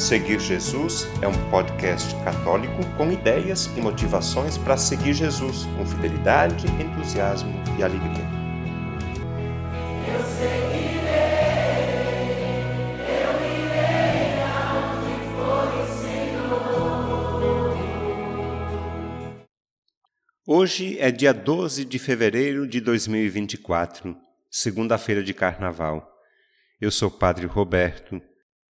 Seguir Jesus é um podcast católico com ideias e motivações para seguir Jesus com fidelidade, entusiasmo e alegria. Eu seguirei, eu irei for o Senhor. Hoje é dia 12 de fevereiro de 2024, segunda-feira de carnaval. Eu sou o Padre Roberto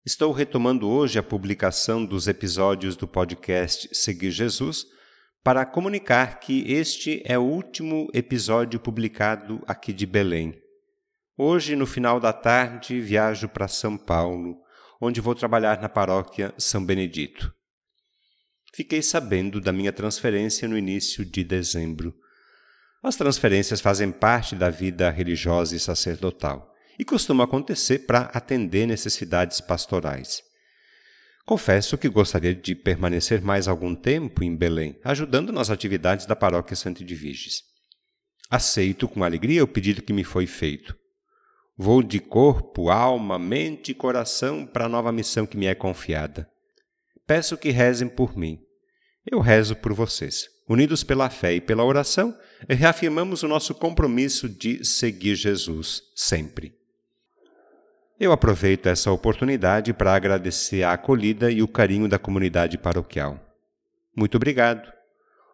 Estou retomando hoje a publicação dos episódios do podcast Seguir Jesus para comunicar que este é o último episódio publicado aqui de Belém. Hoje, no final da tarde, viajo para São Paulo, onde vou trabalhar na paróquia São Benedito. Fiquei sabendo da minha transferência no início de dezembro. As transferências fazem parte da vida religiosa e sacerdotal e costuma acontecer para atender necessidades pastorais. Confesso que gostaria de permanecer mais algum tempo em Belém, ajudando nas atividades da paróquia Santo de Viges. Aceito com alegria o pedido que me foi feito. Vou de corpo, alma, mente e coração para a nova missão que me é confiada. Peço que rezem por mim. Eu rezo por vocês. Unidos pela fé e pela oração, reafirmamos o nosso compromisso de seguir Jesus sempre. Eu aproveito essa oportunidade para agradecer a acolhida e o carinho da comunidade paroquial. Muito obrigado.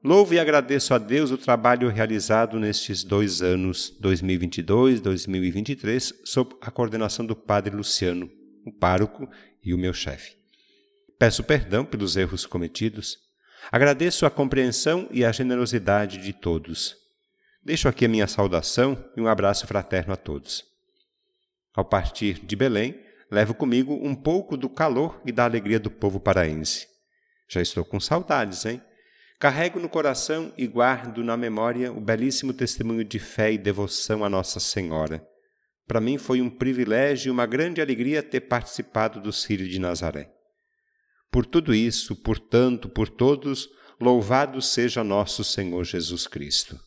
Louvo e agradeço a Deus o trabalho realizado nestes dois anos, 2022 e 2023, sob a coordenação do Padre Luciano, o pároco e o meu chefe. Peço perdão pelos erros cometidos. Agradeço a compreensão e a generosidade de todos. Deixo aqui a minha saudação e um abraço fraterno a todos. Ao partir de Belém, levo comigo um pouco do calor e da alegria do povo paraense. Já estou com saudades, hein? Carrego no coração e guardo na memória o belíssimo testemunho de fé e devoção a Nossa Senhora. Para mim foi um privilégio e uma grande alegria ter participado do Círio de Nazaré. Por tudo isso, por tanto, por todos, louvado seja nosso Senhor Jesus Cristo.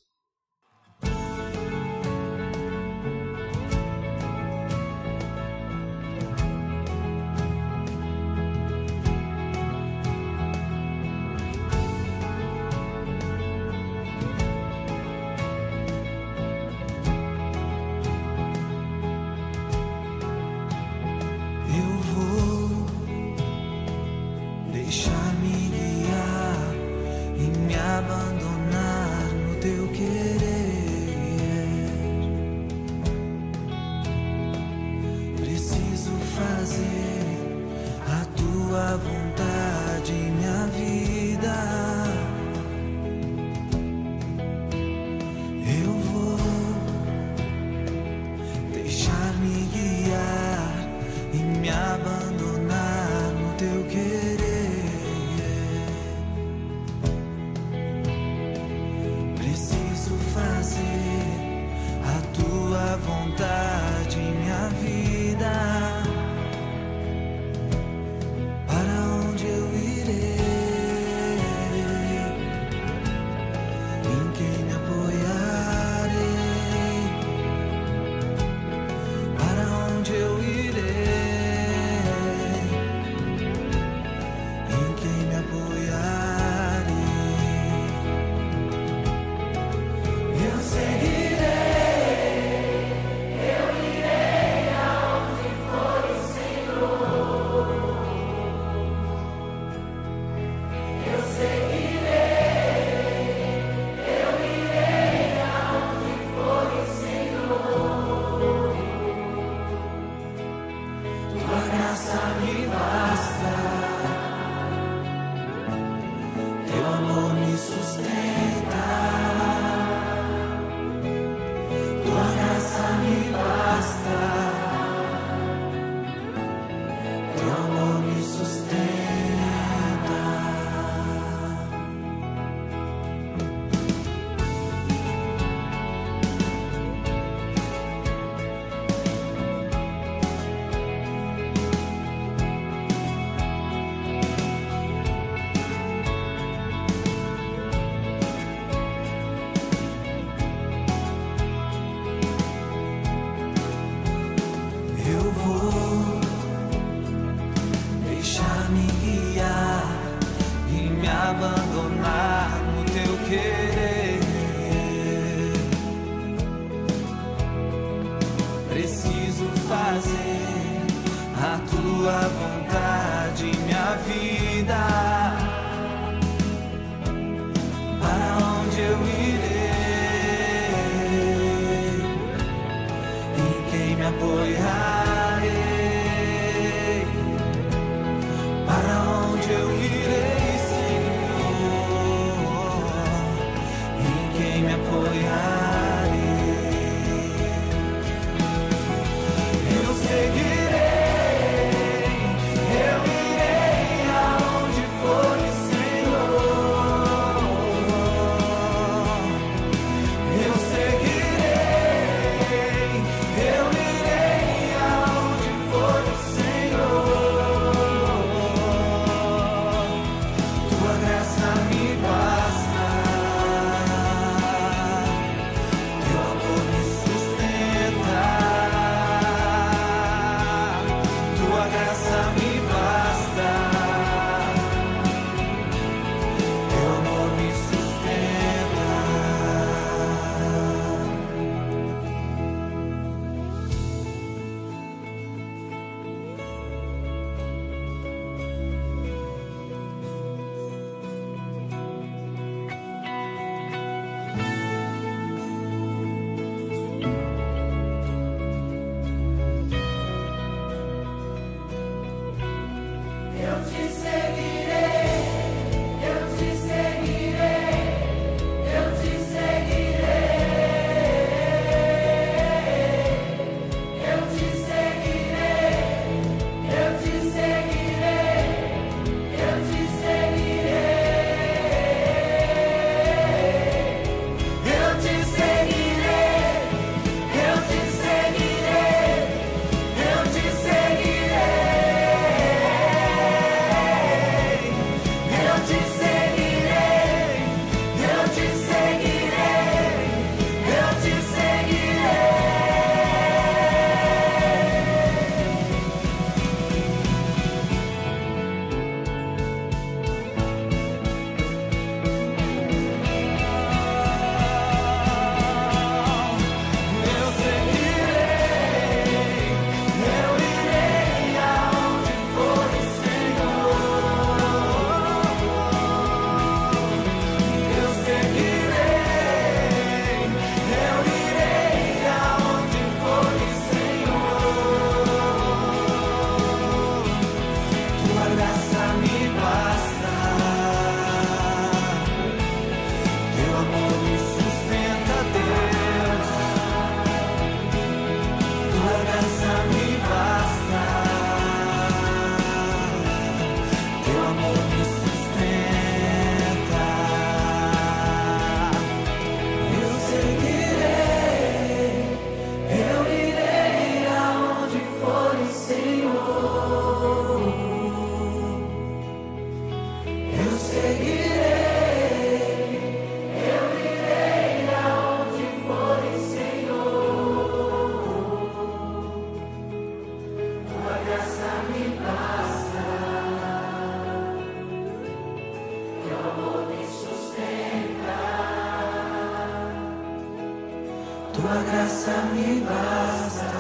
basta, mi basta.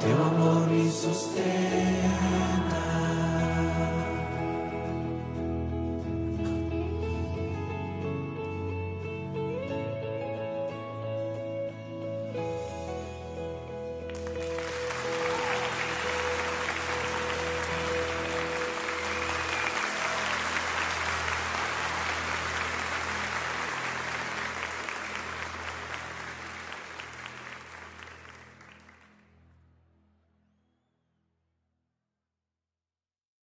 Teu amor me sustenta.